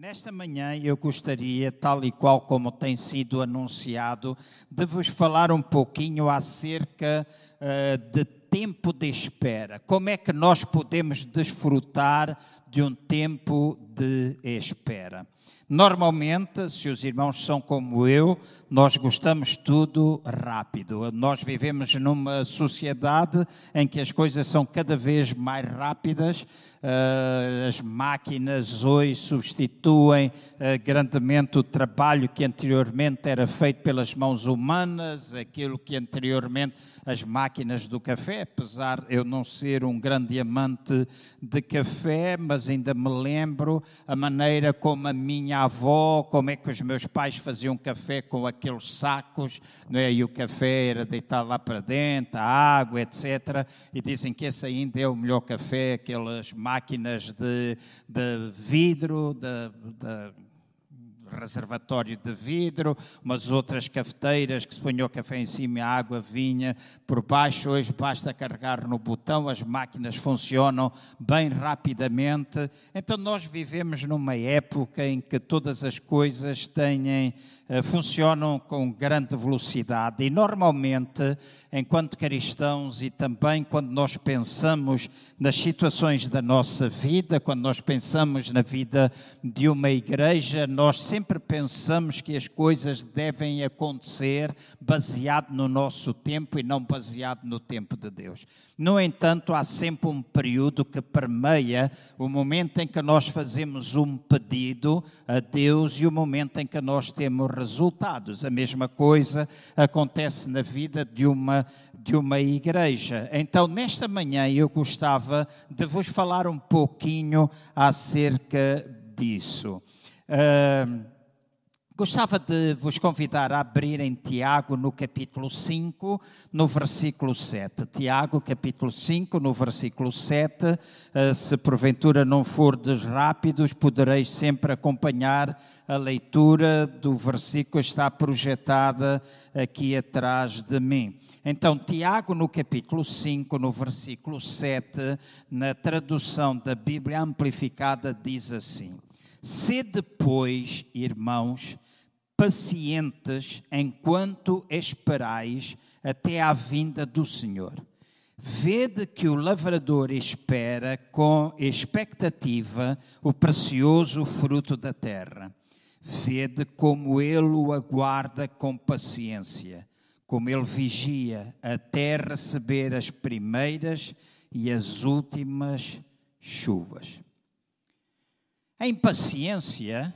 Nesta manhã eu gostaria, tal e qual como tem sido anunciado, de vos falar um pouquinho acerca uh, de tempo de espera. Como é que nós podemos desfrutar de um tempo de espera? Normalmente, se os irmãos são como eu, nós gostamos tudo rápido. Nós vivemos numa sociedade em que as coisas são cada vez mais rápidas. Uh, as máquinas hoje substituem uh, grandemente o trabalho que anteriormente era feito pelas mãos humanas, aquilo que anteriormente as máquinas do café, apesar eu não ser um grande amante de café, mas ainda me lembro a maneira como a minha avó, como é que os meus pais faziam café com aqueles sacos, não é? e o café era deitado lá para dentro, a água, etc. E dizem que esse ainda é o melhor café, aquelas máquinas de, de vidro, de, de reservatório de vidro, umas outras cafeteiras que se punha o café em cima e a água vinha por baixo. Hoje basta carregar no botão, as máquinas funcionam bem rapidamente. Então nós vivemos numa época em que todas as coisas têm, funcionam com grande velocidade e normalmente, enquanto cristãos e também quando nós pensamos nas situações da nossa vida, quando nós pensamos na vida de uma igreja, nós sempre sempre pensamos que as coisas devem acontecer baseado no nosso tempo e não baseado no tempo de Deus. No entanto, há sempre um período que permeia o momento em que nós fazemos um pedido a Deus e o momento em que nós temos resultados. A mesma coisa acontece na vida de uma de uma igreja. Então, nesta manhã eu gostava de vos falar um pouquinho acerca disso. Uh, gostava de vos convidar a abrir em Tiago no capítulo 5, no versículo 7. Tiago, capítulo 5, no versículo 7. Uh, ah, se porventura não fordes rápidos, podereis sempre acompanhar a leitura do versículo que está projetada aqui atrás de mim. Então, Tiago, no capítulo 5, no versículo 7, na tradução da Bíblia Amplificada, diz assim: Sede, pois, irmãos, pacientes enquanto esperais até à vinda do Senhor. Vede que o lavrador espera com expectativa o precioso fruto da terra. Vede como ele o aguarda com paciência, como ele vigia até receber as primeiras e as últimas chuvas. A impaciência,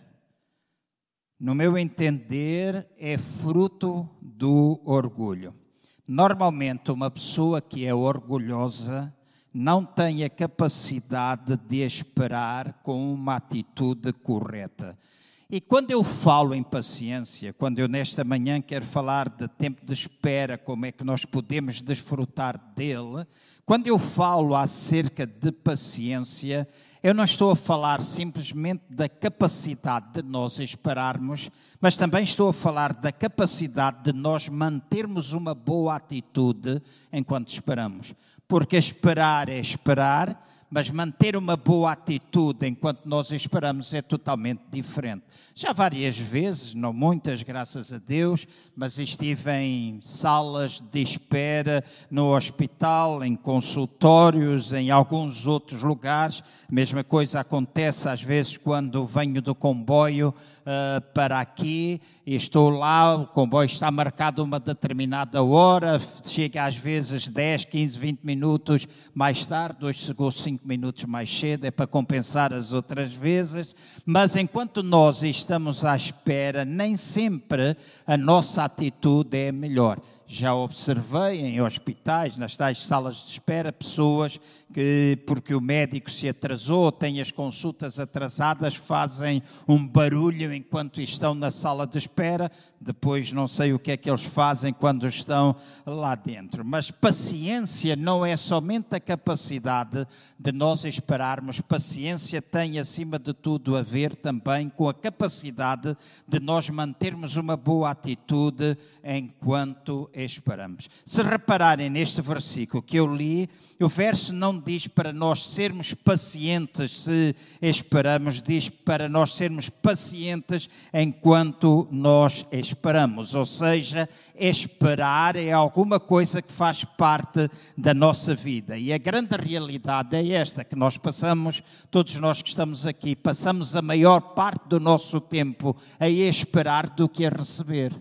no meu entender, é fruto do orgulho. Normalmente, uma pessoa que é orgulhosa não tem a capacidade de esperar com uma atitude correta. E quando eu falo em paciência, quando eu nesta manhã quero falar de tempo de espera, como é que nós podemos desfrutar dele, quando eu falo acerca de paciência, eu não estou a falar simplesmente da capacidade de nós esperarmos, mas também estou a falar da capacidade de nós mantermos uma boa atitude enquanto esperamos. Porque esperar é esperar, mas manter uma boa atitude enquanto nós esperamos é totalmente diferente. Já várias vezes, não muitas, graças a Deus, mas estive em salas de espera no hospital, em consultórios, em alguns outros lugares. A mesma coisa acontece às vezes quando venho do comboio uh, para aqui e estou lá, o comboio está marcado uma determinada hora, chega às vezes 10, 15, 20 minutos mais tarde, hoje chegou 5 minutos mais cedo, é para compensar as outras vezes, mas enquanto nós estamos à espera, nem sempre a nossa atitude é melhor. Já observei em hospitais, nas tais salas de espera, pessoas que, porque o médico se atrasou, têm as consultas atrasadas, fazem um barulho enquanto estão na sala de espera. Depois não sei o que é que eles fazem quando estão lá dentro. Mas paciência não é somente a capacidade de nós esperarmos. Paciência tem, acima de tudo, a ver também com a capacidade de nós mantermos uma boa atitude enquanto esperamos. Se repararem neste versículo que eu li, o verso não diz para nós sermos pacientes se esperamos, diz para nós sermos pacientes enquanto nós esperamos. Ou seja, esperar é alguma coisa que faz parte da nossa vida. E a grande realidade é esta: que nós passamos, todos nós que estamos aqui, passamos a maior parte do nosso tempo a esperar do que a receber.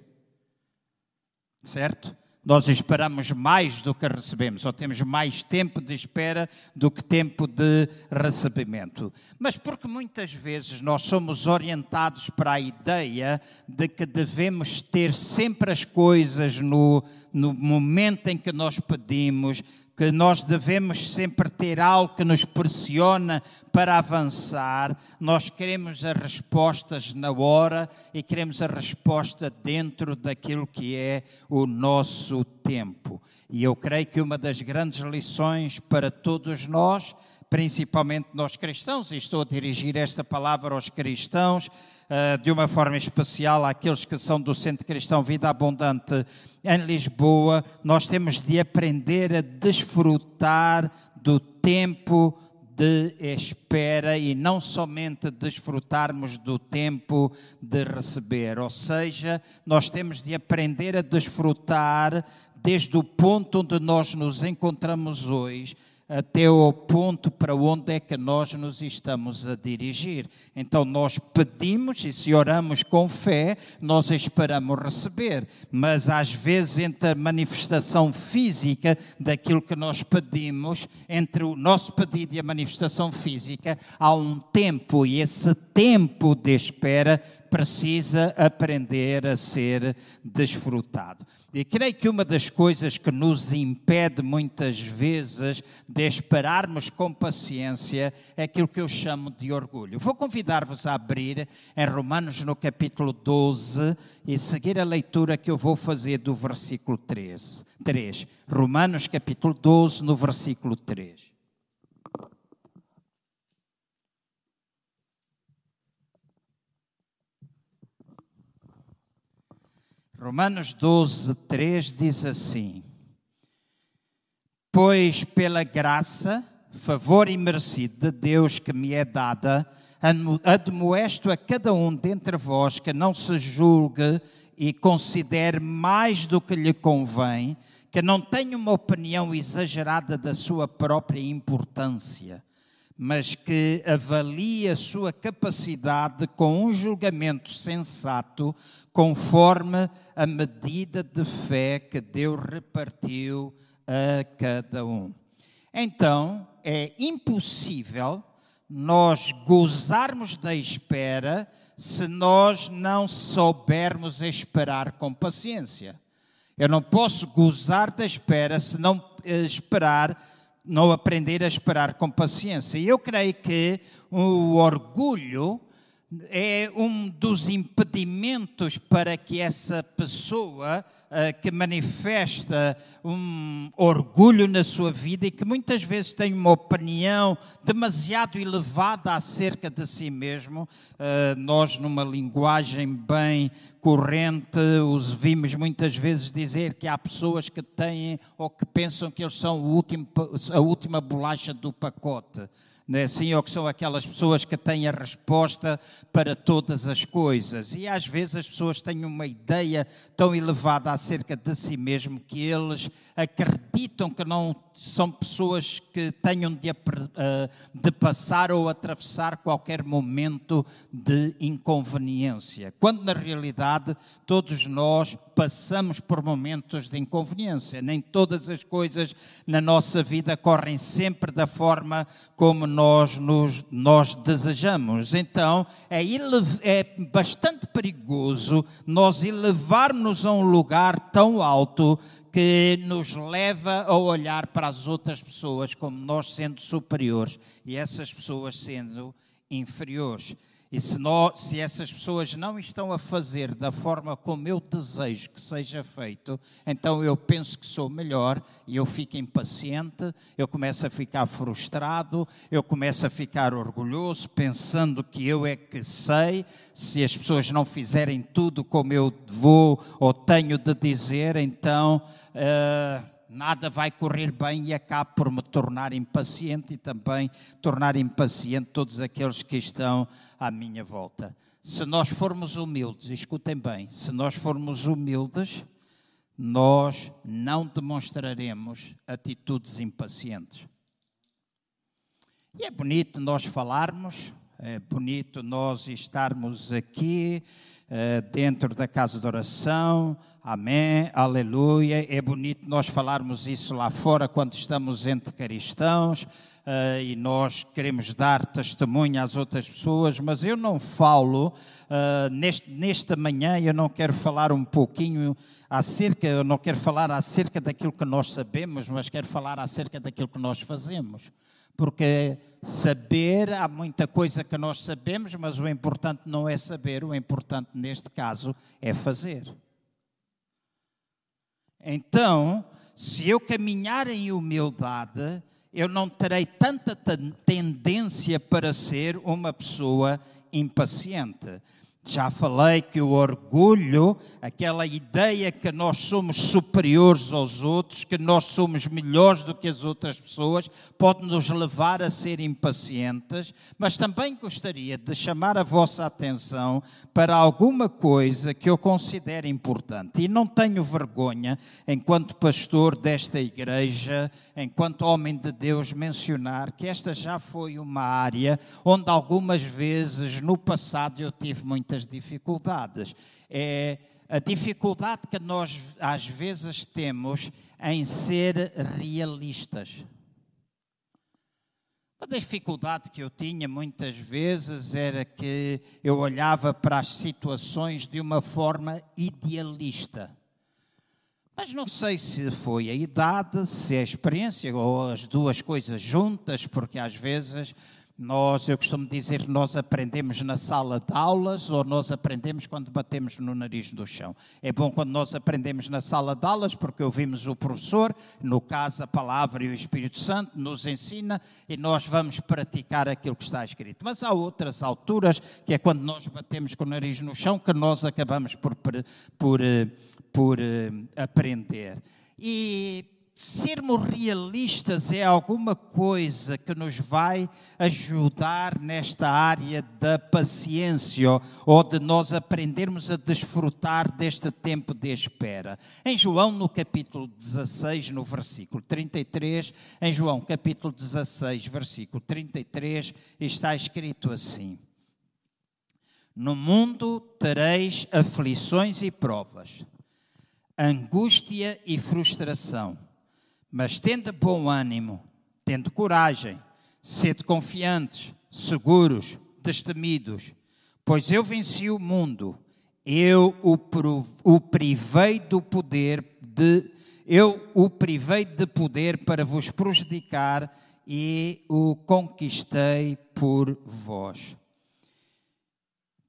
Certo? Nós esperamos mais do que recebemos, ou temos mais tempo de espera do que tempo de recebimento. Mas porque muitas vezes nós somos orientados para a ideia de que devemos ter sempre as coisas no, no momento em que nós pedimos, que nós devemos sempre ter algo que nos pressiona para avançar. Nós queremos as respostas na hora e queremos a resposta dentro daquilo que é o nosso tempo. E eu creio que uma das grandes lições para todos nós, principalmente nós cristãos, e estou a dirigir esta palavra aos cristãos, de uma forma especial àqueles que são do Centro Cristão Vida Abundante em Lisboa, nós temos de aprender a desfrutar do tempo de espera e não somente desfrutarmos do tempo de receber. Ou seja, nós temos de aprender a desfrutar desde o ponto onde nós nos encontramos hoje até o ponto para onde é que nós nos estamos a dirigir. Então nós pedimos e se oramos com fé, nós esperamos receber, mas às vezes entre a manifestação física daquilo que nós pedimos, entre o nosso pedido e a manifestação física, há um tempo e esse tempo de espera precisa aprender a ser desfrutado. E creio que uma das coisas que nos impede muitas vezes de esperarmos com paciência é aquilo que eu chamo de orgulho. Vou convidar-vos a abrir em Romanos no capítulo 12 e seguir a leitura que eu vou fazer do versículo 13, 3. Romanos capítulo 12, no versículo 3. Romanos 12, 3 diz assim: Pois pela graça, favor e merecido de Deus que me é dada, admoesto a cada um dentre vós que não se julgue e considere mais do que lhe convém, que não tenha uma opinião exagerada da sua própria importância, mas que avalie a sua capacidade com um julgamento sensato, conforme a medida de fé que Deus repartiu a cada um. Então, é impossível nós gozarmos da espera se nós não soubermos esperar com paciência. Eu não posso gozar da espera se não esperar, não aprender a esperar com paciência. E eu creio que o orgulho é um dos impedimentos para que essa pessoa que manifesta um orgulho na sua vida e que muitas vezes tem uma opinião demasiado elevada acerca de si mesmo, uh, nós, numa linguagem bem corrente, os vimos muitas vezes dizer que há pessoas que têm ou que pensam que eles são último, a última bolacha do pacote não é assim? Ou que são aquelas pessoas que têm a resposta para todas as coisas. E às vezes as pessoas têm uma ideia tão elevada acerca de si mesmo que eles acreditam que não são pessoas que tenham de, eh, de, passar ou atravessar qualquer momento de inconveniência, quando na realidade todos nós passamos por momentos de inconveniência. Nem todas as coisas na nossa vida correm sempre da forma como nós, nos, nós desejamos. Então é, é bastante perigoso nós elevarmos a um lugar tão alto que nos leva a olhar para as outras pessoas como nós sendo superiores e essas pessoas sendo inferiores. E se, nós, se, essas pessoas não estão a fazer da forma como eu desejo que seja feito, então eu penso que sou melhor e eu fico impaciente, eu começo a ficar frustrado, eu começo a ficar orgulhoso, pensando que eu é que sei. Se as pessoas não fizerem tudo como eu vou ou tenho de dizer, então. Uh, nada vai correr bem e acabo por me tornar impaciente e também tornar impaciente todos aqueles que estão à minha volta. Se nós formos humildes, escutem bem, se nós formos humildes, nós não demonstraremos atitudes impacientes. E é bonito nós falarmos, é bonito nós estarmos aqui dentro da casa de oração, Amém, aleluia. É bonito nós falarmos isso lá fora quando estamos entre cristãos uh, e nós queremos dar testemunho às outras pessoas, mas eu não falo, uh, neste, nesta manhã, eu não quero falar um pouquinho acerca, eu não quero falar acerca daquilo que nós sabemos, mas quero falar acerca daquilo que nós fazemos. Porque saber, há muita coisa que nós sabemos, mas o importante não é saber, o importante neste caso é fazer. Então, se eu caminhar em humildade, eu não terei tanta tendência para ser uma pessoa impaciente. Já falei que o orgulho, aquela ideia que nós somos superiores aos outros, que nós somos melhores do que as outras pessoas, pode nos levar a ser impacientes, mas também gostaria de chamar a vossa atenção para alguma coisa que eu considero importante. E não tenho vergonha, enquanto pastor desta igreja, enquanto homem de Deus, mencionar que esta já foi uma área onde algumas vezes no passado eu tive muitas dificuldades. É a dificuldade que nós às vezes temos em ser realistas. A dificuldade que eu tinha muitas vezes era que eu olhava para as situações de uma forma idealista. Mas não sei se foi a idade, se é a experiência ou as duas coisas juntas, porque às vezes nós, eu costumo dizer, nós aprendemos na sala de aulas ou nós aprendemos quando batemos no nariz do chão. É bom quando nós aprendemos na sala de aulas porque ouvimos o professor, no caso a palavra e o Espírito Santo, nos ensina e nós vamos praticar aquilo que está escrito. Mas há outras alturas que é quando nós batemos com o nariz no chão que nós acabamos por, por, por eh, por uh, aprender. E sermos realistas é alguma coisa que nos vai ajudar nesta área da paciência ou de nós aprendermos a desfrutar deste tempo de espera. Em João, no capítulo 16, no versículo 33, em João, capítulo 16, versículo 33, está escrito assim: No mundo tereis aflições e provas angústia e frustração. Mas tende bom ânimo, tende coragem, sede confiantes, seguros, destemidos, pois eu venci o mundo, eu o, o privei do poder de eu o privei de poder para vos prejudicar e o conquistei por vós.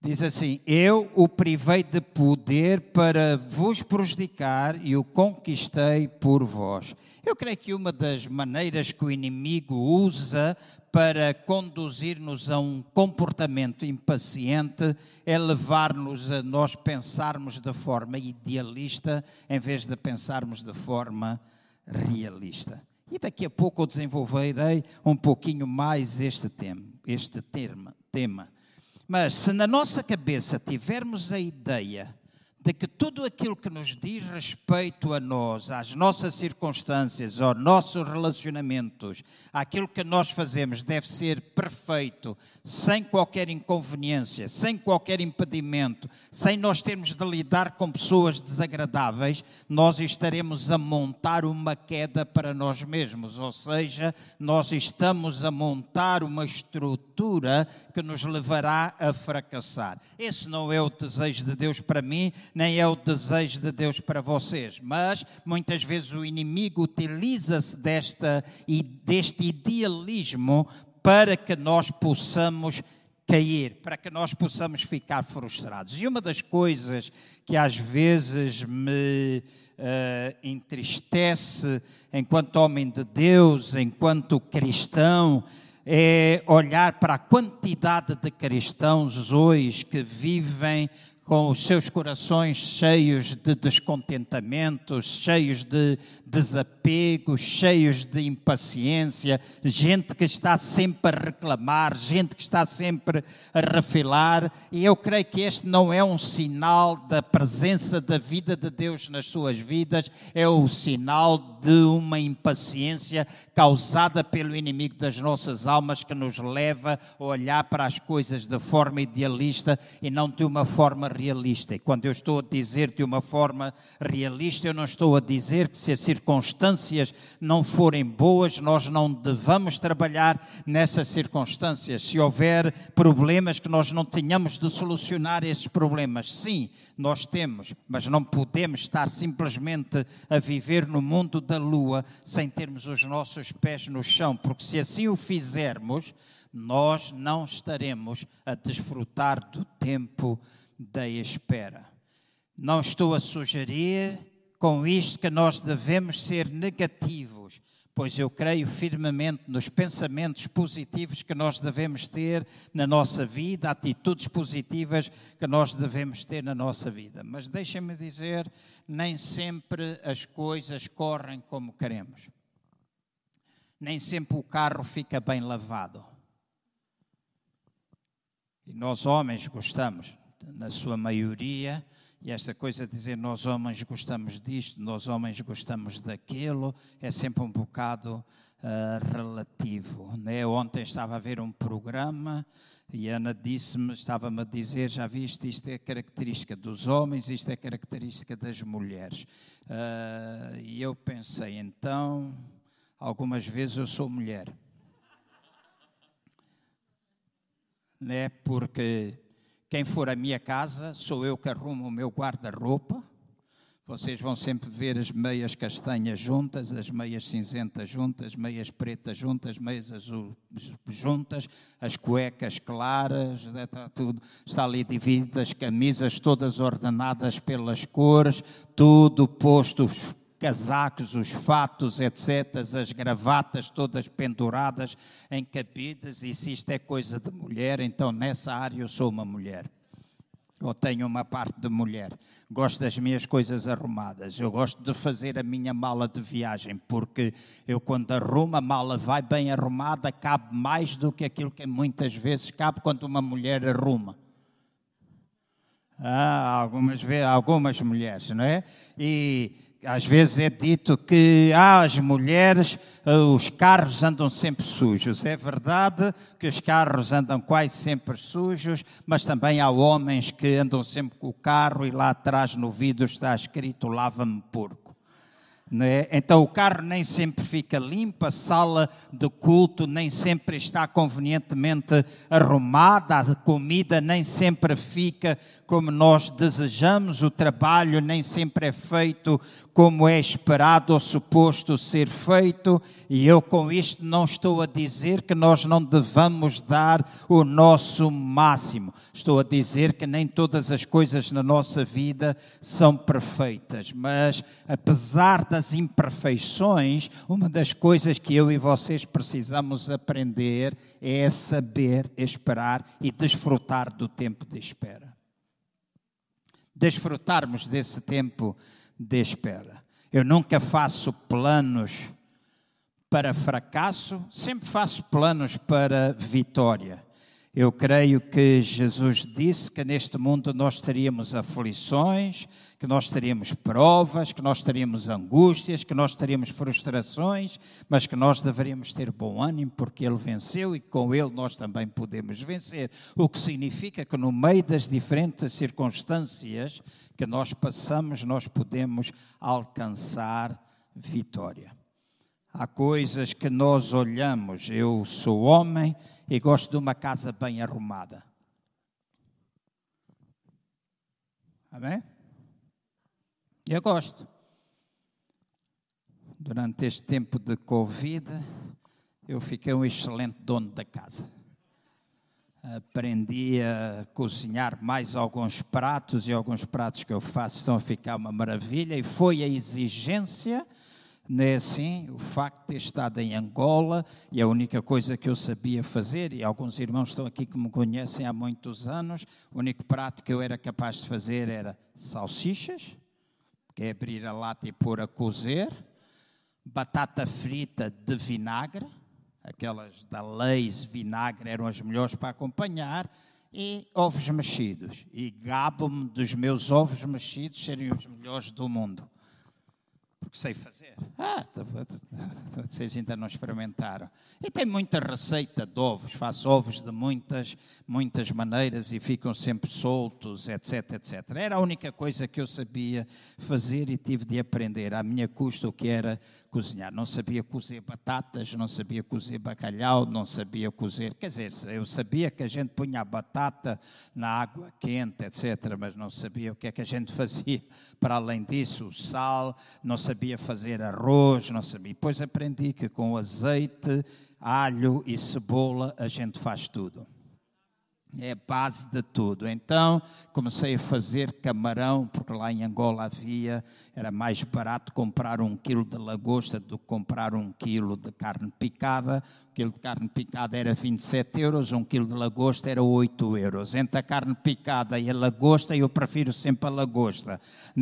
Diz assim: Eu o privei de poder para vos prejudicar e o conquistei por vós. Eu creio que uma das maneiras que o inimigo usa para conduzir-nos a um comportamento impaciente é levar-nos a nós pensarmos de forma idealista em vez de pensarmos de forma realista. E daqui a pouco eu desenvolverei um pouquinho mais este tema. Este termo, tema. Mas se na nossa cabeça tivermos a ideia de que tudo aquilo que nos diz respeito a nós, às nossas circunstâncias, aos nossos relacionamentos, aquilo que nós fazemos deve ser perfeito, sem qualquer inconveniência, sem qualquer impedimento, sem nós termos de lidar com pessoas desagradáveis, nós estaremos a montar uma queda para nós mesmos, ou seja, nós estamos a montar uma estrutura que nos levará a fracassar. Esse não é o desejo de Deus para mim nem é o desejo de Deus para vocês, mas muitas vezes o inimigo utiliza-se desta, deste idealismo para que nós possamos cair, para que nós possamos ficar frustrados. E uma das coisas que às vezes me uh, entristece enquanto homem de Deus, enquanto cristão, é olhar para a quantidade de cristãos hoje que vivem com os seus corações cheios de descontentamentos, cheios de desapego, cheios de impaciência, gente que está sempre a reclamar, gente que está sempre a refilar, e eu creio que este não é um sinal da presença da vida de Deus nas suas vidas, é o sinal de uma impaciência causada pelo inimigo das nossas almas que nos leva a olhar para as coisas de forma idealista e não de uma forma realista. E quando eu estou a dizer de uma forma realista, eu não estou a dizer que se a circunstâncias não forem boas, nós não devamos trabalhar nessas circunstâncias. Se houver problemas que nós não tenhamos de solucionar esses problemas, sim, nós temos, mas não podemos estar simplesmente a viver no mundo da lua sem termos os nossos pés no chão, porque se assim o fizermos, nós não estaremos a desfrutar do tempo da espera. Não estou a sugerir com isto que nós devemos ser negativos, pois eu creio firmemente nos pensamentos positivos que nós devemos ter na nossa vida, atitudes positivas que nós devemos ter na nossa vida. Mas deixem-me dizer, nem sempre as coisas correm como queremos. Nem sempre o carro fica bem lavado. E nós homens gostamos, na sua maioria, e esta coisa de dizer nós homens gostamos disto, nós homens gostamos daquilo, é sempre um bocado uh, relativo. Né? Ontem estava a ver um programa e Ana disse-me, estava-me a dizer, já viste, isto é característica dos homens, isto é característica das mulheres. Uh, e eu pensei, então, algumas vezes eu sou mulher. Né? Porque quem for à minha casa, sou eu que arrumo o meu guarda-roupa. Vocês vão sempre ver as meias castanhas juntas, as meias cinzentas juntas, as meias pretas juntas, as meias azuis juntas, as cuecas claras, está tudo, está ali dividido, as camisas todas ordenadas pelas cores, tudo posto, os casacos, os fatos, etc., as gravatas todas penduradas em cabides, e se isto é coisa de mulher, então nessa área eu sou uma mulher. Ou tenho uma parte de mulher. Gosto das minhas coisas arrumadas. Eu gosto de fazer a minha mala de viagem, porque eu, quando arrumo, a mala vai bem arrumada, cabe mais do que aquilo que muitas vezes cabe quando uma mulher arruma. Ah, algumas, algumas mulheres, não é? E às vezes é dito que ah, as mulheres, ah, os carros andam sempre sujos. É verdade que os carros andam quase sempre sujos, mas também há homens que andam sempre com o carro e lá atrás no vidro está escrito lava-me porco. É? Então o carro nem sempre fica limpo, a sala de culto nem sempre está convenientemente arrumada, a comida nem sempre fica como nós desejamos, o trabalho nem sempre é feito como é esperado ou suposto ser feito, e eu com isto não estou a dizer que nós não devamos dar o nosso máximo. Estou a dizer que nem todas as coisas na nossa vida são perfeitas, mas apesar das imperfeições, uma das coisas que eu e vocês precisamos aprender é saber esperar e desfrutar do tempo de espera desfrutarmos desse tempo de espera. Eu nunca faço planos para fracasso, sempre faço planos para vitória. Eu creio que Jesus disse que neste mundo nós teríamos aflições, que nós teríamos provas, que nós teríamos angústias, que nós teríamos frustrações, mas que nós deveríamos ter bom ânimo porque Ele venceu e com Ele nós também podemos vencer. O que significa que no meio das diferentes circunstâncias que nós passamos, nós podemos alcançar vitória. Há coisas que nós olhamos, eu sou homem e gosto de uma casa bem arrumada. Amém? Eu gosto. Durante este tempo de Covid, eu fiquei um excelente dono da casa. aprendi a cozinhar mais alguns pratos e alguns pratos que eu faço estão a ficar uma maravilha e foi a exigência não é assim? O facto de ter estado em Angola e a única coisa que eu sabia fazer, e alguns irmãos estão aqui que me conhecem há muitos anos, o único prato que eu era capaz de fazer era salsichas, que é abrir a lata e pôr a cozer, batata frita de vinagre, aquelas da Leis vinagre eram as melhores para acompanhar, e ovos mexidos. E gabo-me dos meus ovos mexidos serem os melhores do mundo porque sei fazer. Ah, vocês ainda não experimentaram. E tem muita receita de ovos, faço ovos de muitas, muitas maneiras e ficam sempre soltos, etc, etc. Era a única coisa que eu sabia fazer e tive de aprender à minha custa o que era cozinhar. Não sabia cozer batatas, não sabia cozer bacalhau, não sabia cozer. Quer dizer, eu sabia que a gente punha a batata na água quente, etc., mas não sabia o que é que a gente fazia para além disso. O sal, não sabia fazer arroz, não sabia. Depois aprendi que com azeite, alho e cebola a gente faz tudo é a base de tudo. Então comecei a fazer camarão, porque lá em Angola havia, era mais barato comprar um quilo de lagosta do que comprar um quilo de carne picada quilo de carne picada era 27 euros, um quilo de lagosta era 8 euros. Entre a carne picada e a lagosta, eu prefiro sempre a lagosta.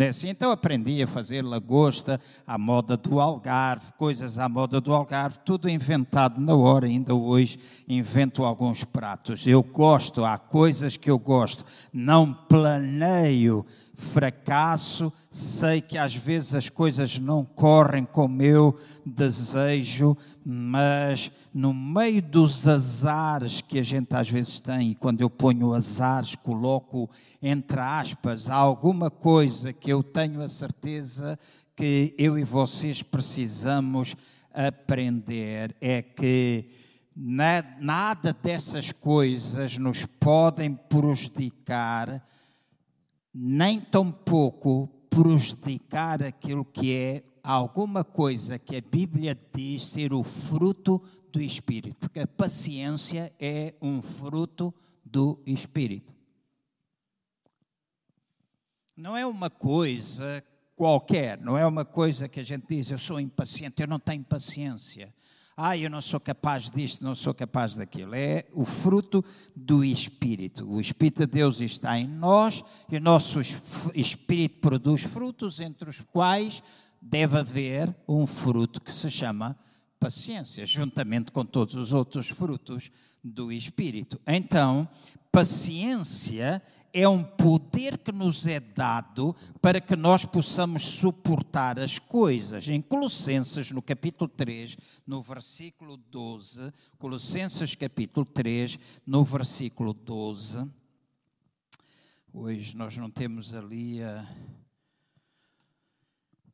Assim, então aprendi a fazer lagosta à moda do Algarve, coisas à moda do Algarve, tudo inventado na hora. Ainda hoje invento alguns pratos. Eu gosto, há coisas que eu gosto. Não planeio fracasso, sei que às vezes as coisas não correm como eu desejo, mas no meio dos azares que a gente às vezes tem, e quando eu ponho azares, coloco entre aspas alguma coisa que eu tenho a certeza que eu e vocês precisamos aprender, é que nada dessas coisas nos podem prejudicar nem tampouco prejudicar aquilo que é alguma coisa que a Bíblia diz ser o fruto do Espírito, porque a paciência é um fruto do Espírito. Não é uma coisa qualquer, não é uma coisa que a gente diz, eu sou impaciente, eu não tenho paciência ah, eu não sou capaz disto, não sou capaz daquilo. É o fruto do Espírito. O Espírito de Deus está em nós e o nosso Espírito produz frutos, entre os quais deve haver um fruto que se chama paciência, juntamente com todos os outros frutos do Espírito. Então, paciência é um poder que nos é dado para que nós possamos suportar as coisas. Em Colossenses, no capítulo 3, no versículo 12, Colossenses capítulo 3, no versículo 12, hoje nós não temos ali a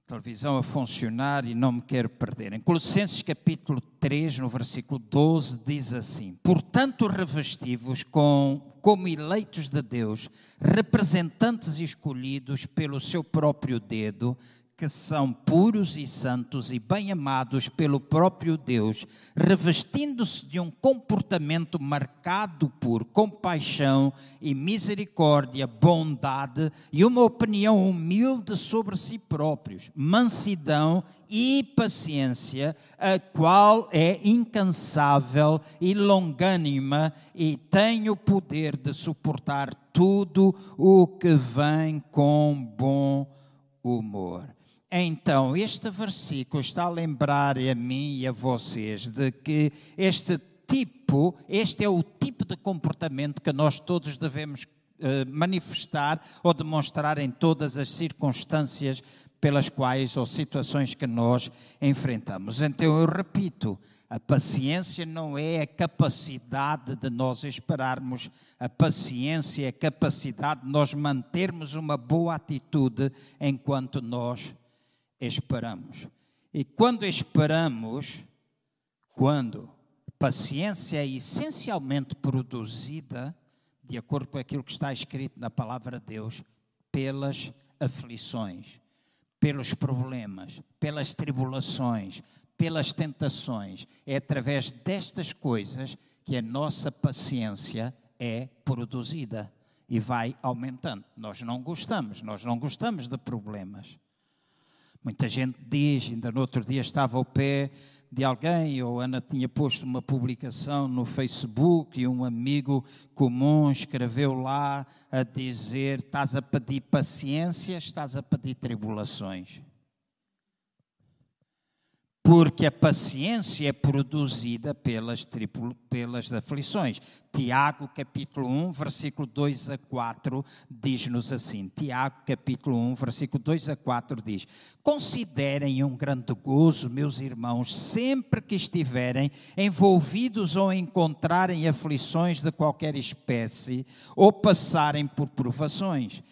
televisão a funcionar e não me quero perder. Em Colossenses capítulo 3, no versículo 12, diz assim: Portanto, revestivos com, como eleitos de Deus, representantes escolhidos pelo seu próprio dedo, que são puros e santos e bem amados pelo próprio Deus, revestindo-se de um comportamento marcado por compaixão e misericórdia, bondade e uma opinião humilde sobre si próprios, mansidão e paciência, a qual é incansável e longânima e tem o poder de suportar tudo o que vem com bom humor. Então, este versículo está a lembrar a mim e a vocês de que este tipo, este é o tipo de comportamento que nós todos devemos eh, manifestar ou demonstrar em todas as circunstâncias pelas quais ou situações que nós enfrentamos. Então, eu repito, a paciência não é a capacidade de nós esperarmos, a paciência é a capacidade de nós mantermos uma boa atitude enquanto nós esperamos. E quando esperamos, quando paciência é essencialmente produzida, de acordo com aquilo que está escrito na palavra de Deus, pelas aflições, pelos problemas, pelas tribulações, pelas tentações. É através destas coisas que a nossa paciência é produzida e vai aumentando. Nós não gostamos, nós não gostamos de problemas. Muita gente diz, ainda no outro dia estava ao pé de alguém, ou Ana tinha posto uma publicação no Facebook e um amigo comum escreveu lá a dizer: Estás a pedir paciência, estás a pedir tribulações porque a paciência é produzida pelas, pelas aflições. Tiago, capítulo 1, versículo 2 a 4, diz-nos assim: Tiago, capítulo 1, versículo 2 a 4 diz: Considerem um grande gozo, meus irmãos, sempre que estiverem envolvidos ou encontrarem aflições de qualquer espécie ou passarem por provações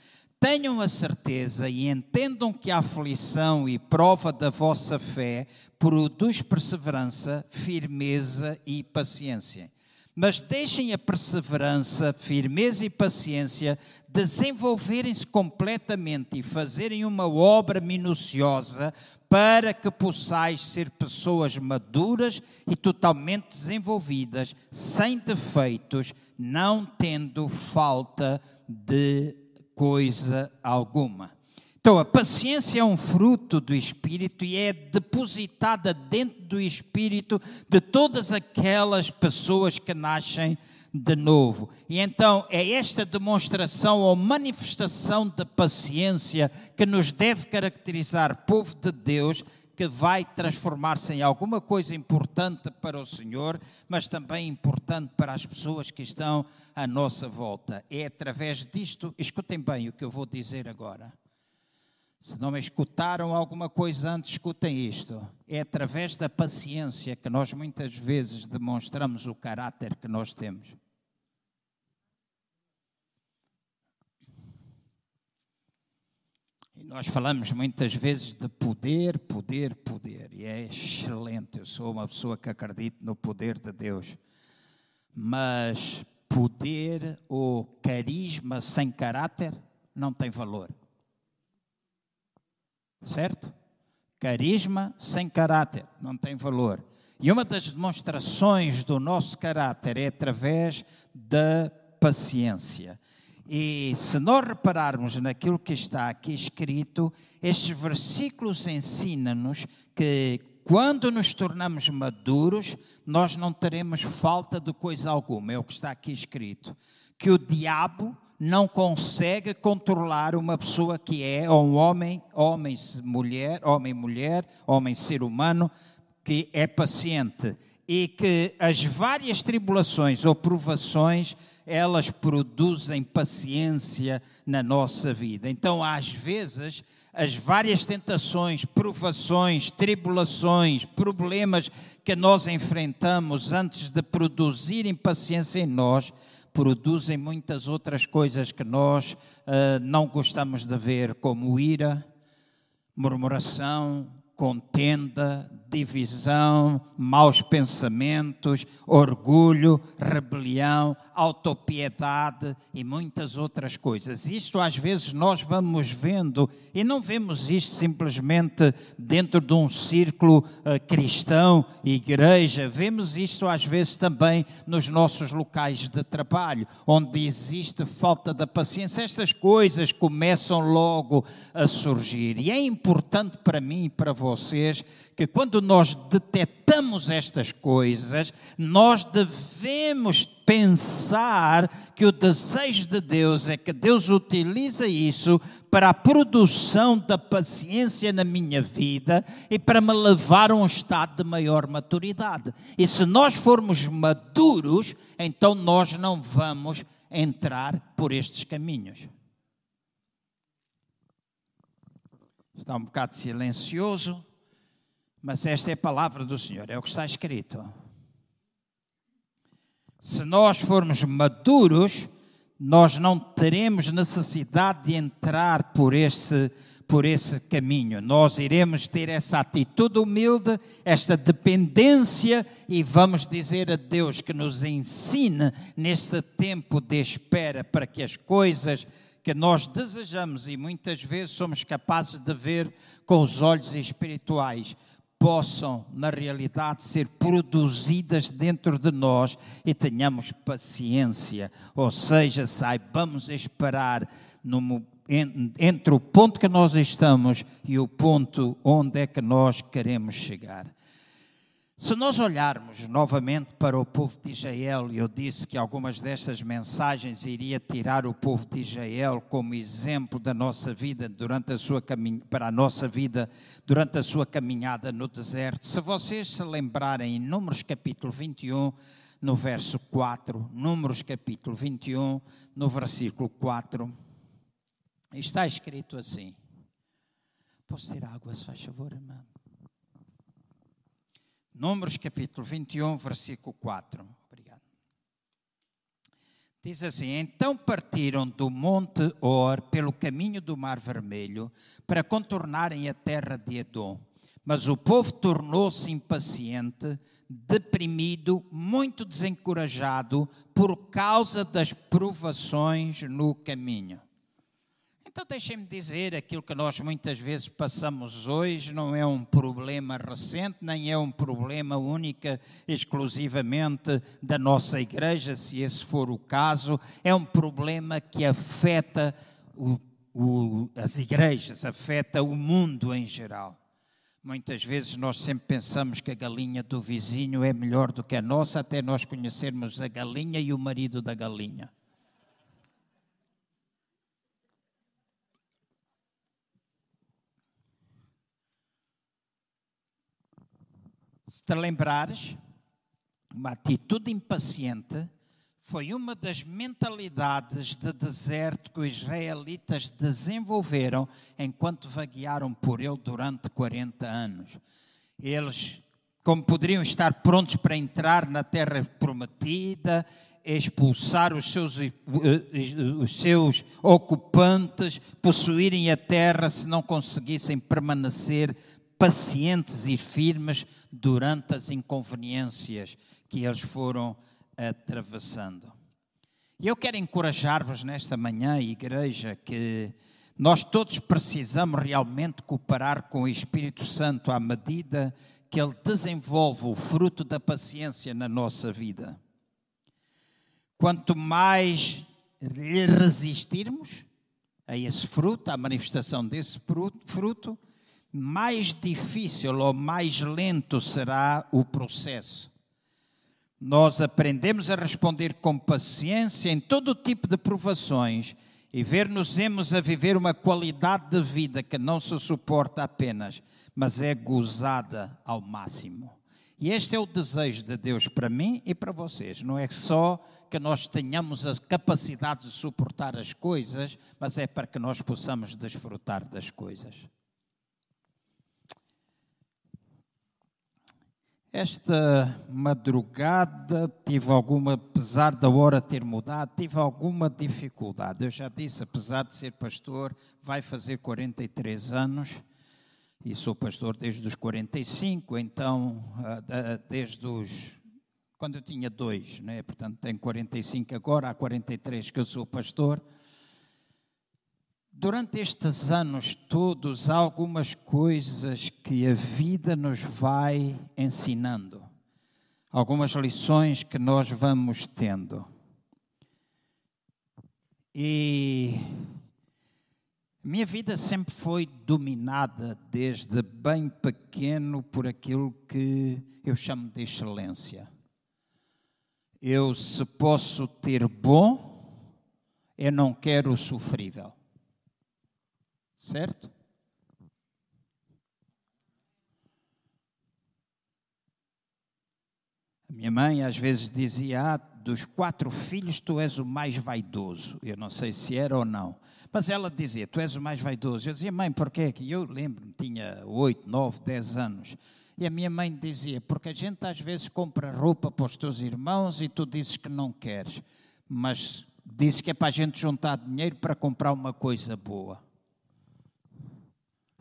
tenham a certeza e entendam que a aflição e prova da vossa fé produz perseverança, firmeza e paciência. Mas deixem a perseverança, firmeza e paciência desenvolverem-se completamente e fazerem uma obra minuciosa para que possais ser pessoas maduras e totalmente desenvolvidas, sem defeitos, não tendo falta de coisa alguma. Então, a paciência é um fruto do Espírito e é depositada dentro do Espírito de todas aquelas pessoas que nascem de novo. E então é esta demonstração ou manifestação de paciência que nos deve caracterizar, povo de Deus, que vai transformar-se em alguma coisa importante para o Senhor, mas também importante para as pessoas que estão à nossa volta. É através disto, escutem bem o que eu vou dizer agora. Se não me escutaram alguma coisa antes, escutem isto. É através da paciência que nós muitas vezes demonstramos o caráter que nós temos. Nós falamos muitas vezes de poder, poder, poder. E é excelente. Eu sou uma pessoa que acredita no poder de Deus. Mas poder ou carisma sem caráter não tem valor. Certo? Carisma sem caráter não tem valor. E uma das demonstrações do nosso caráter é através da paciência. E se nós repararmos naquilo que está aqui escrito, estes versículos ensinam-nos que quando nos tornamos maduros, nós não teremos falta de coisa alguma. É o que está aqui escrito. Que o diabo não consegue controlar uma pessoa que é um homem, homem, mulher, homem, mulher, homem, ser humano, que é paciente e que as várias tribulações ou provações elas produzem paciência na nossa vida. Então, às vezes, as várias tentações, provações, tribulações, problemas que nós enfrentamos antes de produzirem paciência em nós, produzem muitas outras coisas que nós uh, não gostamos de ver, como ira, murmuração, contenda, divisão, maus pensamentos, orgulho, rebelião, autopiedade e muitas outras coisas. Isto às vezes nós vamos vendo e não vemos isto simplesmente dentro de um círculo uh, cristão, igreja, vemos isto às vezes também nos nossos locais de trabalho, onde existe falta de paciência. Estas coisas começam logo a surgir e é importante para mim e para vocês que quando nós detectamos estas coisas, nós devemos pensar que o desejo de Deus é que Deus utiliza isso para a produção da paciência na minha vida e para me levar a um estado de maior maturidade. E se nós formos maduros, então nós não vamos entrar por estes caminhos. Está um bocado silencioso. Mas esta é a palavra do Senhor, é o que está escrito. Se nós formos maduros, nós não teremos necessidade de entrar por esse, por esse caminho. Nós iremos ter essa atitude humilde, esta dependência e vamos dizer a Deus que nos ensine nesse tempo de espera para que as coisas que nós desejamos e muitas vezes somos capazes de ver com os olhos espirituais possam, na realidade, ser produzidas dentro de nós e tenhamos paciência, ou seja, saibamos esperar no, entre o ponto que nós estamos e o ponto onde é que nós queremos chegar. Se nós olharmos novamente para o povo de Israel, eu disse que algumas destas mensagens iria tirar o povo de Israel como exemplo da nossa vida durante a sua para a nossa vida durante a sua caminhada no deserto. Se vocês se lembrarem em Números capítulo 21, no verso 4, Números capítulo 21, no versículo 4, está escrito assim. Posso ter água, se faz favor, irmão? Números capítulo 21, versículo 4. Obrigado. Diz assim: Então partiram do Monte Or pelo caminho do Mar Vermelho para contornarem a terra de Edom. Mas o povo tornou-se impaciente, deprimido, muito desencorajado por causa das provações no caminho. Então deixem-me dizer, aquilo que nós muitas vezes passamos hoje não é um problema recente, nem é um problema única, exclusivamente da nossa igreja, se esse for o caso, é um problema que afeta o, o, as igrejas, afeta o mundo em geral. Muitas vezes nós sempre pensamos que a galinha do vizinho é melhor do que a nossa, até nós conhecermos a galinha e o marido da galinha. Se te lembrares, uma atitude impaciente foi uma das mentalidades de deserto que os israelitas desenvolveram enquanto vaguearam por ele durante 40 anos. Eles, como poderiam estar prontos para entrar na terra prometida, expulsar os seus, eh, eh, os seus ocupantes, possuírem a terra se não conseguissem permanecer pacientes e firmes durante as inconveniências que eles foram atravessando. E eu quero encorajar-vos nesta manhã, igreja, que nós todos precisamos realmente cooperar com o Espírito Santo à medida que ele desenvolve o fruto da paciência na nossa vida. Quanto mais resistirmos a esse fruto, à manifestação desse fruto, mais difícil ou mais lento será o processo. Nós aprendemos a responder com paciência em todo tipo de provações e ver-nos-emos a viver uma qualidade de vida que não se suporta apenas, mas é gozada ao máximo. E este é o desejo de Deus para mim e para vocês. Não é só que nós tenhamos a capacidade de suportar as coisas, mas é para que nós possamos desfrutar das coisas. Esta madrugada tive alguma, apesar da hora ter mudado, tive alguma dificuldade. Eu já disse, apesar de ser pastor, vai fazer 43 anos e sou pastor desde os 45, então ah, desde os quando eu tinha dois, né? portanto tenho 45 agora, há 43 que eu sou pastor. Durante estes anos todos, há algumas coisas que a vida nos vai ensinando, algumas lições que nós vamos tendo. E minha vida sempre foi dominada, desde bem pequeno, por aquilo que eu chamo de excelência. Eu, se posso ter bom, eu não quero o sofrível. Certo? A minha mãe às vezes dizia: ah, dos quatro filhos, tu és o mais vaidoso. Eu não sei se era ou não. Mas ela dizia: Tu és o mais vaidoso. Eu dizia: Mãe, porquê? Que eu lembro-me, tinha oito, nove, dez anos. E a minha mãe dizia: Porque a gente às vezes compra roupa para os teus irmãos e tu dizes que não queres. Mas disse que é para a gente juntar dinheiro para comprar uma coisa boa.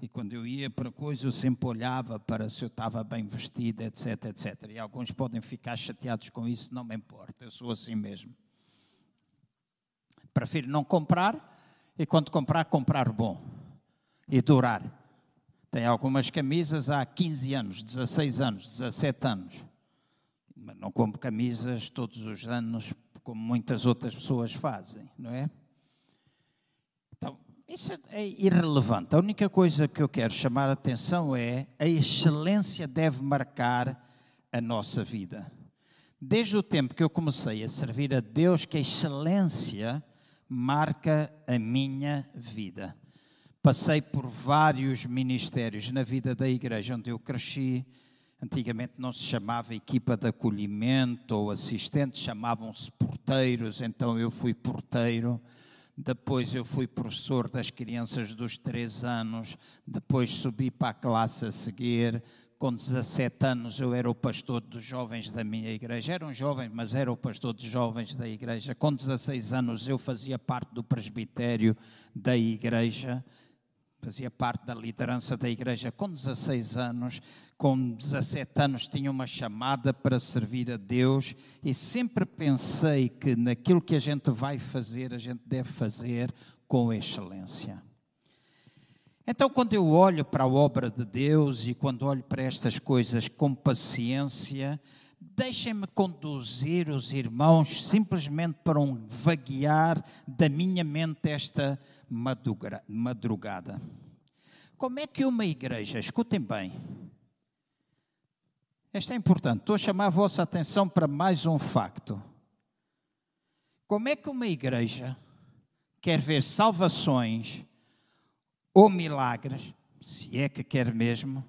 E quando eu ia para coisa, eu sempre olhava para se eu estava bem vestida, etc, etc. E alguns podem ficar chateados com isso, não me importa, eu sou assim mesmo. Prefiro não comprar e quando comprar, comprar bom e durar. Tem algumas camisas há 15 anos, 16 anos, 17 anos. Mas não compro camisas todos os anos, como muitas outras pessoas fazem, não é? Isso é irrelevante. A única coisa que eu quero chamar a atenção é a excelência deve marcar a nossa vida. Desde o tempo que eu comecei a servir a Deus, que a excelência marca a minha vida. Passei por vários ministérios na vida da igreja onde eu cresci. Antigamente não se chamava equipa de acolhimento ou assistente, chamavam-se porteiros, então eu fui porteiro. Depois eu fui professor das crianças dos três anos, depois subi para a classe a seguir. Com 17 anos eu era o pastor dos jovens da minha igreja. Eram jovens, mas era o pastor dos jovens da igreja. Com 16 anos eu fazia parte do presbitério da igreja fazia parte da liderança da igreja com 16 anos, com 17 anos tinha uma chamada para servir a Deus e sempre pensei que naquilo que a gente vai fazer, a gente deve fazer com excelência. Então, quando eu olho para a obra de Deus e quando olho para estas coisas com paciência, deixem-me conduzir os irmãos simplesmente para um vaguear da minha mente esta madrugada. Como é que uma igreja, escutem bem, isto é importante, estou a chamar a vossa atenção para mais um facto. Como é que uma igreja quer ver salvações ou milagres, se é que quer mesmo,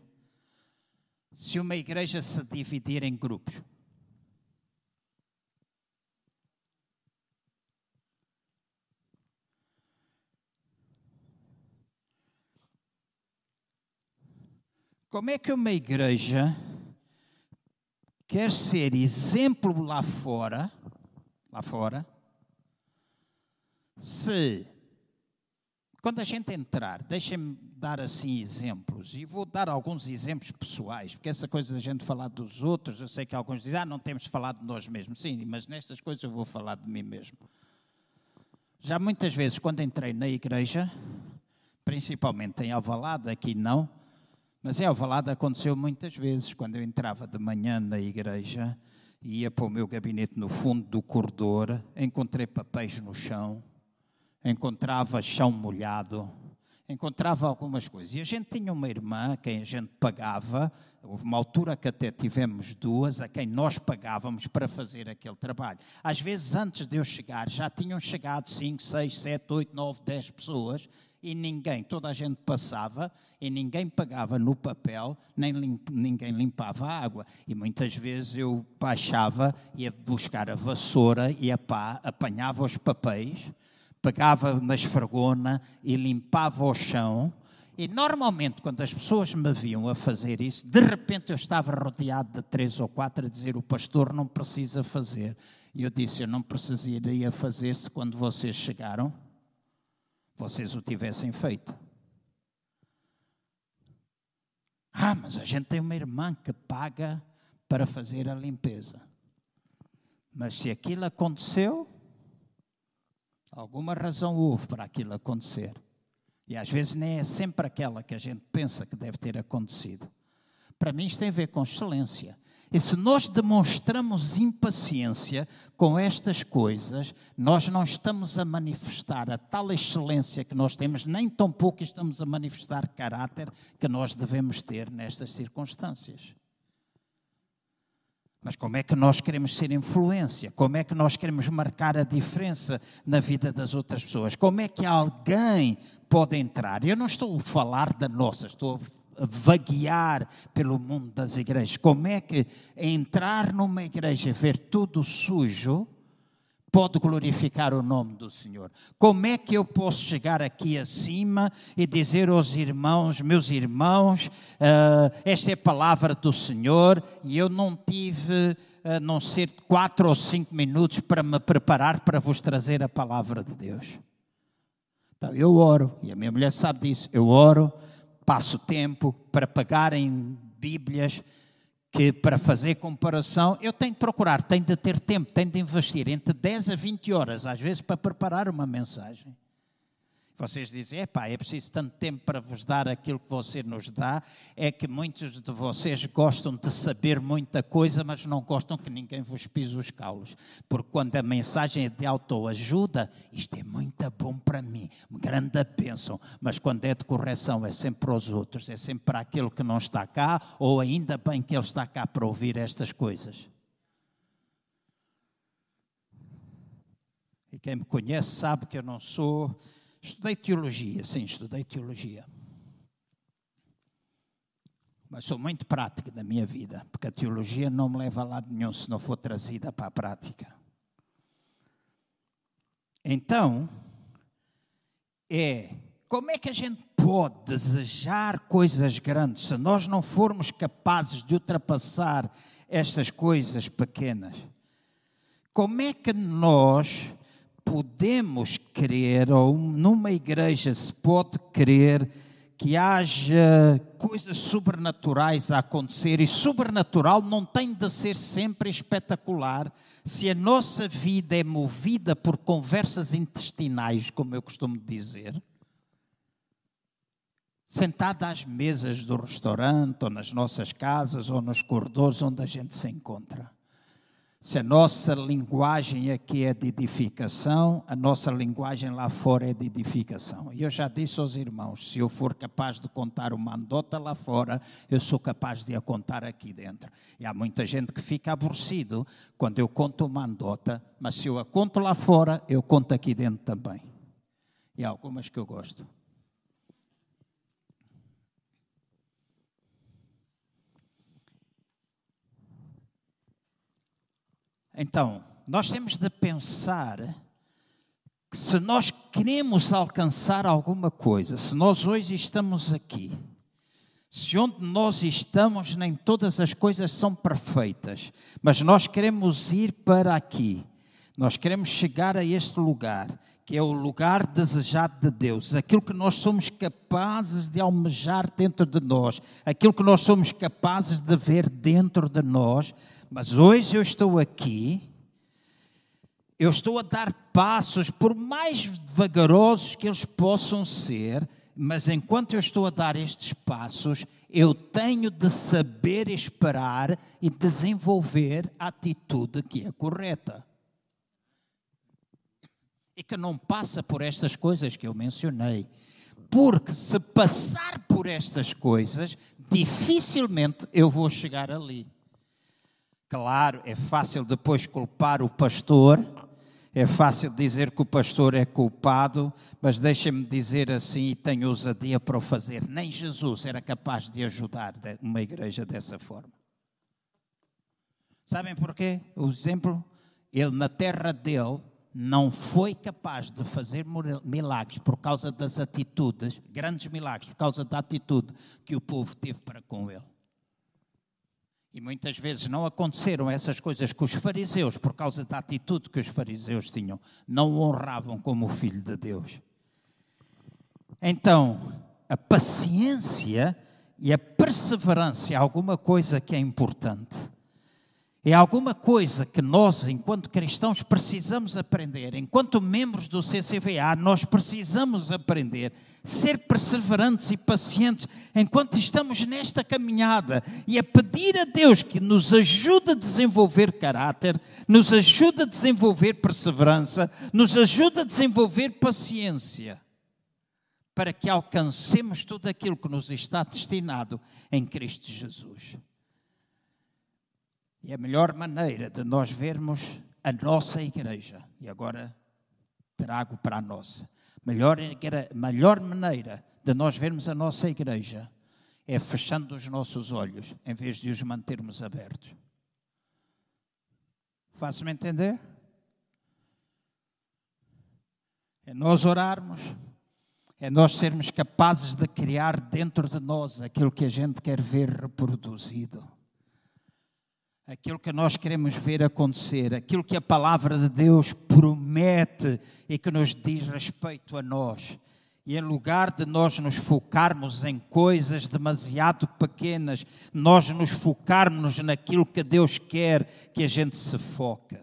se uma igreja se dividir em grupos? Como é que uma igreja quer ser exemplo lá fora, lá fora, se quando a gente entrar, deixem-me dar assim exemplos, e vou dar alguns exemplos pessoais, porque essa coisa da gente falar dos outros, eu sei que alguns dizem, ah, não temos falado de nós mesmos. Sim, mas nestas coisas eu vou falar de mim mesmo. Já muitas vezes, quando entrei na igreja, principalmente em Alvalade, aqui não, mas em Alvalade aconteceu muitas vezes, quando eu entrava de manhã na igreja, ia para o meu gabinete no fundo do corredor, encontrei papéis no chão, encontrava chão molhado, encontrava algumas coisas. E a gente tinha uma irmã a quem a gente pagava, houve uma altura que até tivemos duas, a quem nós pagávamos para fazer aquele trabalho. Às vezes, antes de eu chegar, já tinham chegado 5, 6, 7, 8, 9, 10 pessoas e ninguém, toda a gente passava e ninguém pagava no papel, nem ninguém limpava a água. E muitas vezes eu baixava, ia buscar a vassoura e a pá, apanhava os papéis, pegava na esfregona e limpava o chão. E normalmente, quando as pessoas me viam a fazer isso, de repente eu estava rodeado de três ou quatro a dizer: O pastor não precisa fazer. E eu disse: Eu não precisaria fazer se quando vocês chegaram vocês o tivessem feito. Ah, mas a gente tem uma irmã que paga para fazer a limpeza. Mas se aquilo aconteceu, alguma razão houve para aquilo acontecer. E às vezes nem é sempre aquela que a gente pensa que deve ter acontecido. Para mim, isto tem a ver com excelência. E se nós demonstramos impaciência com estas coisas, nós não estamos a manifestar a tal excelência que nós temos, nem tão pouco estamos a manifestar caráter que nós devemos ter nestas circunstâncias. Mas como é que nós queremos ser influência? Como é que nós queremos marcar a diferença na vida das outras pessoas? Como é que alguém pode entrar? Eu não estou a falar da nossa, estou a vaguear pelo mundo das igrejas. Como é que entrar numa igreja e ver tudo sujo pode glorificar o nome do Senhor? Como é que eu posso chegar aqui acima e dizer aos irmãos, meus irmãos, uh, esta é a palavra do Senhor e eu não tive a não ser quatro ou cinco minutos para me preparar para vos trazer a palavra de Deus. Então, eu oro, e a minha mulher sabe disso, eu oro passo tempo para pagarem Bíblias que para fazer comparação eu tenho de procurar, tenho de ter tempo, tenho de investir entre 10 a 20 horas, às vezes, para preparar uma mensagem. Vocês dizem, epá, é preciso tanto tempo para vos dar aquilo que você nos dá, é que muitos de vocês gostam de saber muita coisa, mas não gostam que ninguém vos pise os caulos. Porque quando a mensagem é de autoajuda, isto é muito bom para mim, grande bênção, mas quando é de correção é sempre para os outros, é sempre para aquele que não está cá, ou ainda bem que ele está cá para ouvir estas coisas. E quem me conhece sabe que eu não sou Estudei teologia, sim, estudei teologia. Mas sou muito prática da minha vida, porque a teologia não me leva a lado nenhum se não for trazida para a prática. Então, é como é que a gente pode desejar coisas grandes se nós não formos capazes de ultrapassar estas coisas pequenas? Como é que nós podemos crer, ou numa igreja se pode crer, que haja coisas sobrenaturais a acontecer, e sobrenatural não tem de ser sempre espetacular. Se a nossa vida é movida por conversas intestinais, como eu costumo dizer, sentada às mesas do restaurante, ou nas nossas casas, ou nos corredores onde a gente se encontra. Se a nossa linguagem aqui é de edificação, a nossa linguagem lá fora é de edificação. E eu já disse aos irmãos: se eu for capaz de contar uma andota lá fora, eu sou capaz de a contar aqui dentro. E há muita gente que fica aborrecido quando eu conto uma andota, mas se eu a conto lá fora, eu conto aqui dentro também. E há algumas que eu gosto. Então, nós temos de pensar que se nós queremos alcançar alguma coisa, se nós hoje estamos aqui, se onde nós estamos nem todas as coisas são perfeitas, mas nós queremos ir para aqui, nós queremos chegar a este lugar, que é o lugar desejado de Deus, aquilo que nós somos capazes de almejar dentro de nós, aquilo que nós somos capazes de ver dentro de nós, mas hoje eu estou aqui, eu estou a dar passos, por mais vagarosos que eles possam ser, mas enquanto eu estou a dar estes passos, eu tenho de saber esperar e desenvolver a atitude que é correta. E que não passa por estas coisas que eu mencionei. Porque se passar por estas coisas, dificilmente eu vou chegar ali. Claro, é fácil depois culpar o pastor, é fácil dizer que o pastor é culpado, mas deixem-me dizer assim, e tenho ousadia para o fazer: nem Jesus era capaz de ajudar uma igreja dessa forma. Sabem porquê? O exemplo, ele na terra dele não foi capaz de fazer milagres por causa das atitudes, grandes milagres, por causa da atitude que o povo teve para com ele. E muitas vezes não aconteceram essas coisas com os fariseus por causa da atitude que os fariseus tinham. Não o honravam como o Filho de Deus. Então, a paciência e a perseverança é alguma coisa que é importante. É alguma coisa que nós, enquanto cristãos, precisamos aprender. Enquanto membros do CCVA, nós precisamos aprender. Ser perseverantes e pacientes enquanto estamos nesta caminhada e a pedir a Deus que nos ajude a desenvolver caráter, nos ajude a desenvolver perseverança, nos ajude a desenvolver paciência, para que alcancemos tudo aquilo que nos está destinado em Cristo Jesus. E a melhor maneira de nós vermos a nossa igreja, e agora trago para a nossa, melhor, melhor maneira de nós vermos a nossa igreja é fechando os nossos olhos em vez de os mantermos abertos. Faço-me entender? É nós orarmos, é nós sermos capazes de criar dentro de nós aquilo que a gente quer ver reproduzido aquilo que nós queremos ver acontecer, aquilo que a palavra de Deus promete e que nos diz respeito a nós. E em lugar de nós nos focarmos em coisas demasiado pequenas, nós nos focarmos naquilo que Deus quer que a gente se foca.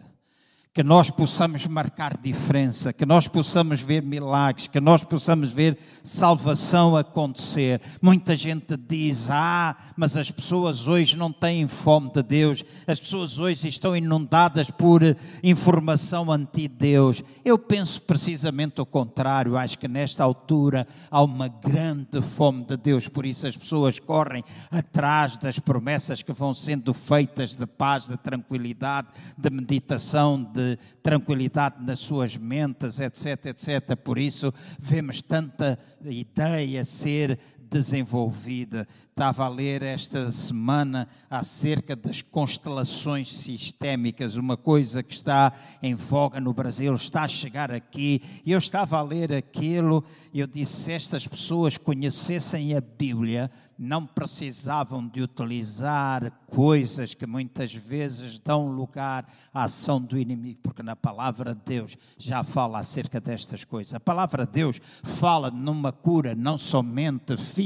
Que nós possamos marcar diferença, que nós possamos ver milagres, que nós possamos ver salvação acontecer. Muita gente diz: Ah, mas as pessoas hoje não têm fome de Deus, as pessoas hoje estão inundadas por informação anti-Deus. Eu penso precisamente o contrário, acho que nesta altura há uma grande fome de Deus, por isso as pessoas correm atrás das promessas que vão sendo feitas de paz, de tranquilidade, de meditação, de de tranquilidade nas suas mentes, etc, etc. Por isso, vemos tanta ideia ser desenvolvida. Estava a ler esta semana acerca das constelações sistémicas, uma coisa que está em voga no Brasil, está a chegar aqui. E eu estava a ler aquilo e eu disse: se estas pessoas conhecessem a Bíblia, não precisavam de utilizar coisas que muitas vezes dão lugar à ação do inimigo, porque na palavra de Deus já fala acerca destas coisas. A palavra de Deus fala numa cura não somente física,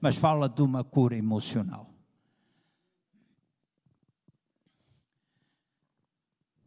mas fala de uma cura emocional.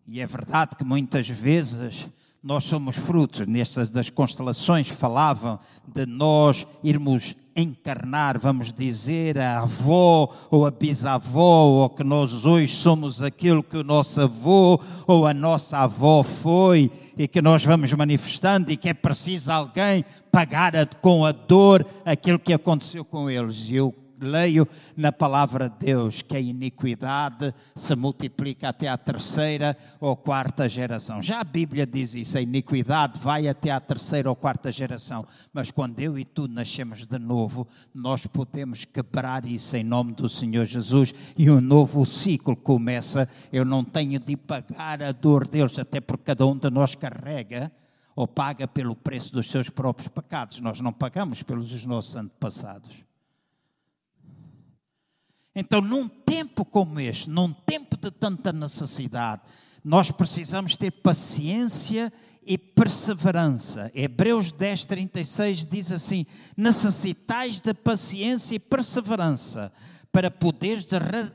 E é verdade que muitas vezes nós somos frutos, nestas das constelações falavam de nós irmos encarnar, vamos dizer, a avó ou a bisavó, ou que nós hoje somos aquilo que o nosso avô ou a nossa avó foi, e que nós vamos manifestando, e que é preciso alguém pagar com a dor aquilo que aconteceu com eles. Eu leio na palavra de Deus que a iniquidade se multiplica até à terceira ou quarta geração. Já a Bíblia diz isso, a iniquidade vai até à terceira ou quarta geração. Mas quando eu e tu nascemos de novo, nós podemos quebrar isso em nome do Senhor Jesus e um novo ciclo começa. Eu não tenho de pagar a dor deles, até porque cada um de nós carrega ou paga pelo preço dos seus próprios pecados. Nós não pagamos pelos nossos antepassados. Então, num tempo como este, num tempo de tanta necessidade, nós precisamos ter paciência e perseverança. Hebreus 10, 36 diz assim: necessitais de paciência e perseverança para poderes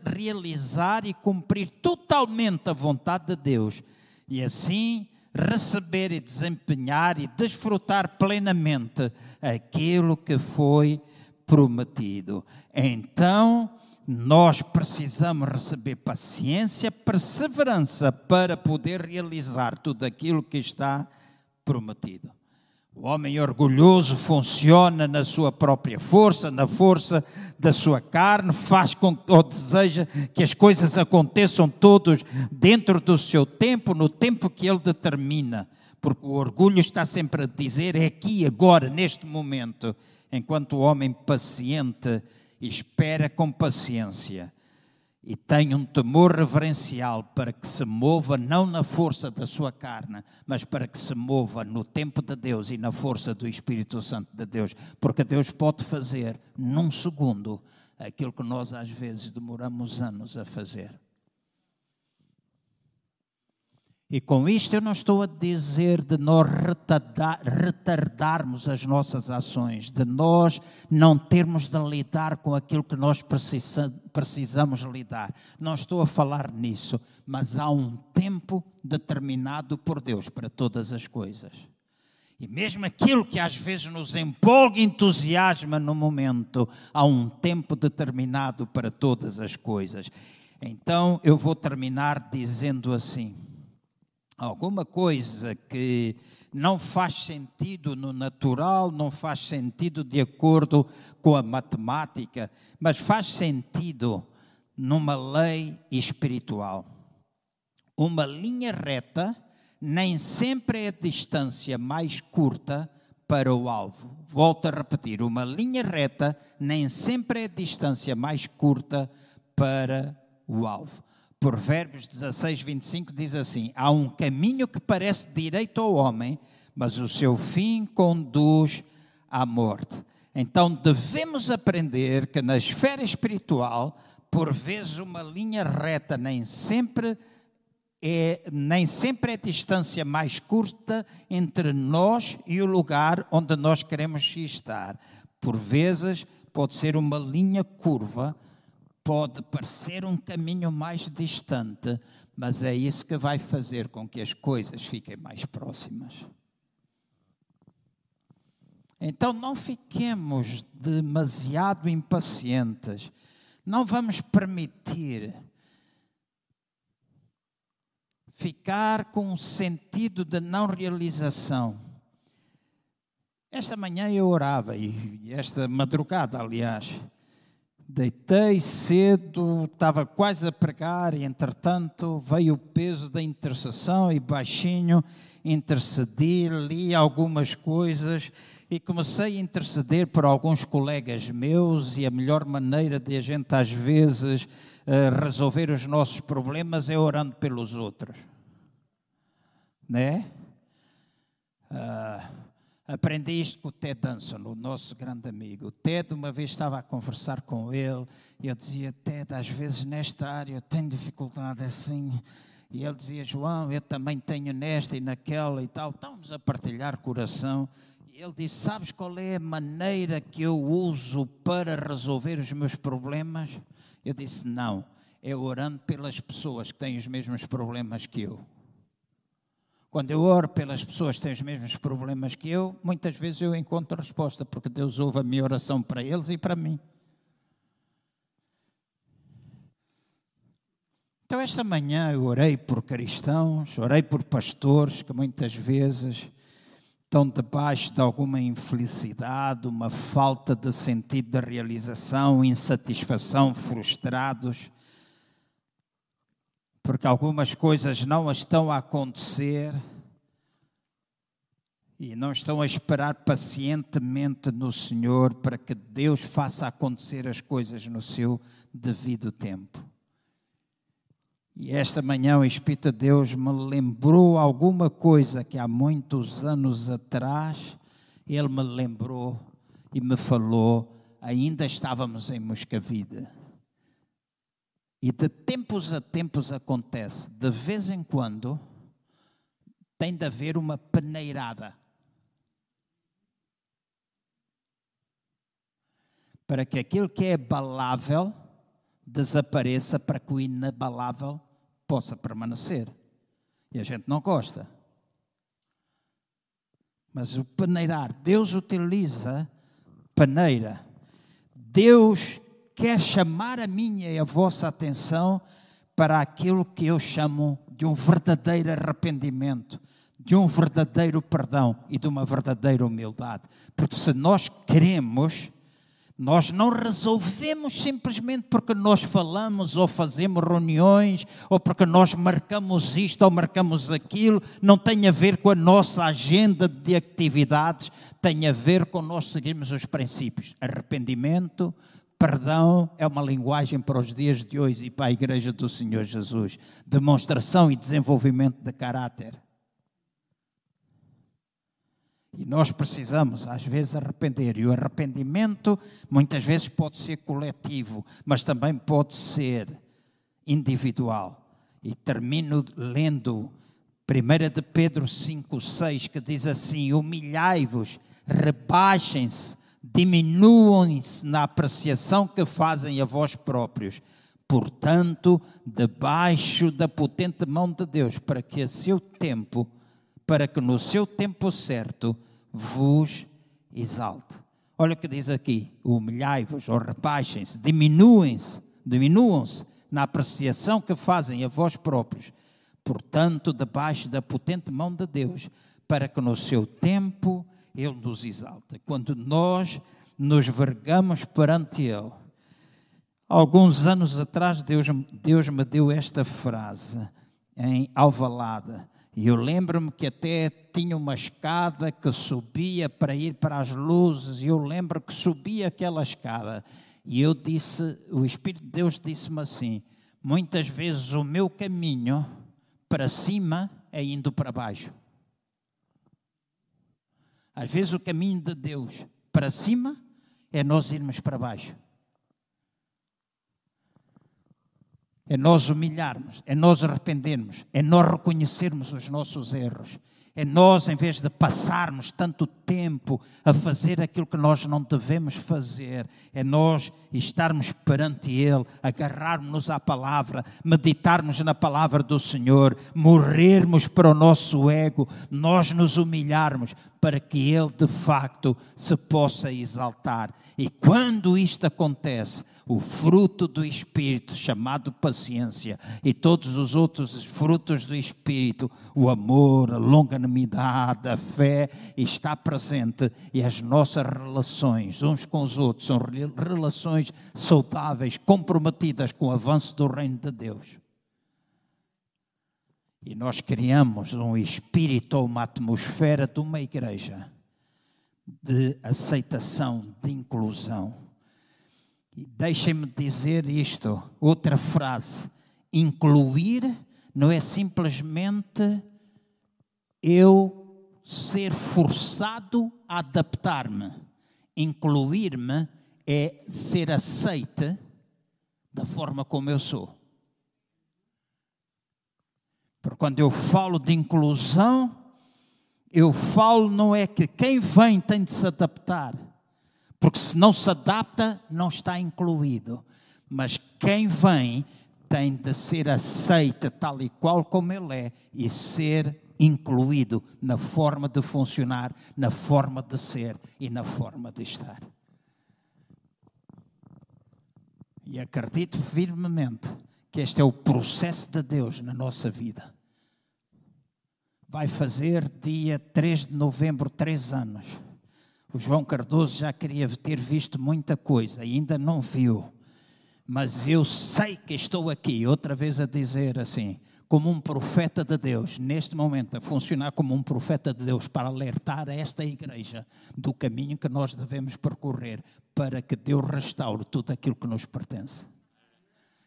realizar e cumprir totalmente a vontade de Deus e assim receber e desempenhar e desfrutar plenamente aquilo que foi prometido. Então, nós precisamos receber paciência, perseverança para poder realizar tudo aquilo que está prometido. O homem orgulhoso funciona na sua própria força, na força da sua carne, faz com, ou deseja que as coisas aconteçam todos dentro do seu tempo, no tempo que ele determina. Porque o orgulho está sempre a dizer é aqui, agora, neste momento, enquanto o homem paciente espera com paciência e tem um temor reverencial para que se mova não na força da sua carne, mas para que se mova no tempo de Deus e na força do Espírito Santo de Deus, porque Deus pode fazer num segundo aquilo que nós às vezes demoramos anos a fazer. E com isto eu não estou a dizer de nós retardar, retardarmos as nossas ações, de nós não termos de lidar com aquilo que nós precisa, precisamos lidar. Não estou a falar nisso, mas há um tempo determinado por Deus para todas as coisas. E mesmo aquilo que às vezes nos empolga e entusiasma no momento, há um tempo determinado para todas as coisas. Então eu vou terminar dizendo assim alguma coisa que não faz sentido no natural, não faz sentido de acordo com a matemática, mas faz sentido numa lei espiritual. Uma linha reta nem sempre é a distância mais curta para o alvo. Volto a repetir: uma linha reta nem sempre é a distância mais curta para o alvo. Provérbios 16, 25 diz assim: Há um caminho que parece direito ao homem, mas o seu fim conduz à morte. Então devemos aprender que na esfera espiritual, por vezes uma linha reta nem sempre é, nem sempre é a distância mais curta entre nós e o lugar onde nós queremos estar. Por vezes pode ser uma linha curva pode parecer um caminho mais distante, mas é isso que vai fazer com que as coisas fiquem mais próximas. Então não fiquemos demasiado impacientes, não vamos permitir ficar com um sentido de não realização. Esta manhã eu orava, e esta madrugada, aliás, deitei cedo, estava quase a pregar, e entretanto veio o peso da intercessão e baixinho intercedi, li algumas coisas e comecei a interceder por alguns colegas meus e a melhor maneira de a gente às vezes eh, resolver os nossos problemas é orando pelos outros, né? Uh, aprendi isto com o Ted Danson, o nosso grande amigo. O Ted, uma vez estava a conversar com ele e eu dizia: Ted, às vezes nesta área eu tenho dificuldade assim. E ele dizia: João, eu também tenho nesta e naquela e tal. Estávamos a partilhar coração ele disse: Sabes qual é a maneira que eu uso para resolver os meus problemas? Eu disse: Não, é orando pelas pessoas que têm os mesmos problemas que eu. Quando eu oro pelas pessoas que têm os mesmos problemas que eu, muitas vezes eu encontro resposta, porque Deus ouve a minha oração para eles e para mim. Então, esta manhã eu orei por cristãos, orei por pastores que muitas vezes estão debaixo de alguma infelicidade, uma falta de sentido de realização, insatisfação, frustrados, porque algumas coisas não estão a acontecer e não estão a esperar pacientemente no Senhor para que Deus faça acontecer as coisas no seu devido tempo. E esta manhã o Espírito de Deus me lembrou alguma coisa que há muitos anos atrás ele me lembrou e me falou, ainda estávamos em Moscavida. E de tempos a tempos acontece, de vez em quando tem de haver uma peneirada. Para que aquilo que é abalável desapareça para que o inabalável possa permanecer. E a gente não gosta. Mas o peneirar, Deus utiliza peneira. Deus quer chamar a minha e a vossa atenção para aquilo que eu chamo de um verdadeiro arrependimento, de um verdadeiro perdão e de uma verdadeira humildade. Porque se nós queremos nós não resolvemos simplesmente porque nós falamos ou fazemos reuniões ou porque nós marcamos isto ou marcamos aquilo. Não tem a ver com a nossa agenda de atividades, tem a ver com nós seguirmos os princípios. Arrependimento, perdão é uma linguagem para os dias de hoje e para a Igreja do Senhor Jesus. Demonstração e desenvolvimento de caráter. E nós precisamos, às vezes, arrepender. E o arrependimento, muitas vezes, pode ser coletivo, mas também pode ser individual. E termino lendo 1 de Pedro 5, 6, que diz assim: Humilhai-vos, rebaixem-se, diminuam-se na apreciação que fazem a vós próprios. Portanto, debaixo da potente mão de Deus, para que a seu tempo para que no seu tempo certo vos exalte. Olha o que diz aqui: humilhai-vos ou rebaixem-se, diminuem-se, diminuam-se na apreciação que fazem a vós próprios, portanto, debaixo da potente mão de Deus, para que no seu tempo Ele nos exalte. Quando nós nos vergamos perante Ele, alguns anos atrás, Deus, Deus me deu esta frase em Alvalada. E eu lembro-me que até tinha uma escada que subia para ir para as luzes, e eu lembro que subia aquela escada. E eu disse, o Espírito de Deus disse-me assim: muitas vezes o meu caminho para cima é indo para baixo. Às vezes o caminho de Deus para cima é nós irmos para baixo. É nós humilharmos, é nós arrependermos, é nós reconhecermos os nossos erros É nós, em vez de passarmos tanto tempo a fazer aquilo que nós não devemos fazer, é nós estarmos perante Ele, agarrarmos-nos à palavra, meditarmos na palavra do Senhor, morrermos para o nosso ego, nós nos humilharmos para que Ele de facto se possa exaltar. E quando isto acontece, o fruto do Espírito, chamado paciência, e todos os outros frutos do Espírito, o amor, a longanimidade, a fé, está presente e as nossas relações uns com os outros são relações saudáveis, comprometidas com o avanço do reino de Deus. E nós criamos um espírito ou uma atmosfera de uma igreja de aceitação, de inclusão e deixem-me dizer isto, outra frase: incluir não é simplesmente eu ser forçado a adaptar-me. Incluir-me é ser aceite da forma como eu sou. Porque quando eu falo de inclusão, eu falo não é que quem vem tem de se adaptar porque se não se adapta, não está incluído. Mas quem vem tem de ser aceita tal e qual como ele é e ser incluído na forma de funcionar, na forma de ser e na forma de estar. E acredito firmemente que este é o processo de Deus na nossa vida. Vai fazer dia 3 de novembro, três anos o João Cardoso já queria ter visto muita coisa, ainda não viu. Mas eu sei que estou aqui, outra vez a dizer assim, como um profeta de Deus, neste momento, a funcionar como um profeta de Deus para alertar esta igreja do caminho que nós devemos percorrer para que Deus restaure tudo aquilo que nos pertence.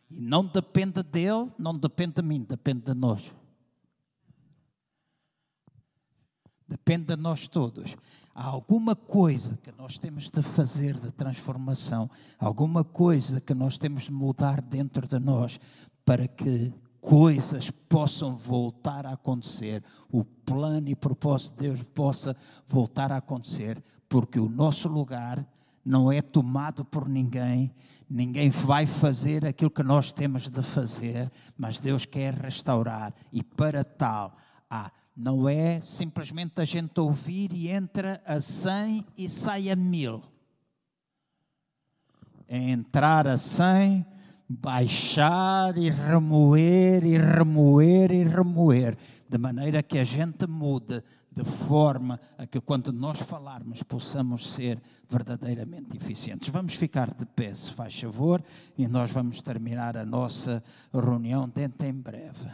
E não depende dele, não depende de mim, depende de nós. Depende de nós todos. Há alguma coisa que nós temos de fazer de transformação, alguma coisa que nós temos de mudar dentro de nós para que coisas possam voltar a acontecer, o plano e propósito de Deus possa voltar a acontecer, porque o nosso lugar não é tomado por ninguém, ninguém vai fazer aquilo que nós temos de fazer, mas Deus quer restaurar. E para tal há não é simplesmente a gente ouvir e entra a 100 e sai a mil. É entrar a 100, baixar e remoer e remoer e remoer, de maneira que a gente mude de forma a que quando nós falarmos possamos ser verdadeiramente eficientes. Vamos ficar de pé, se faz favor, e nós vamos terminar a nossa reunião dentro em breve.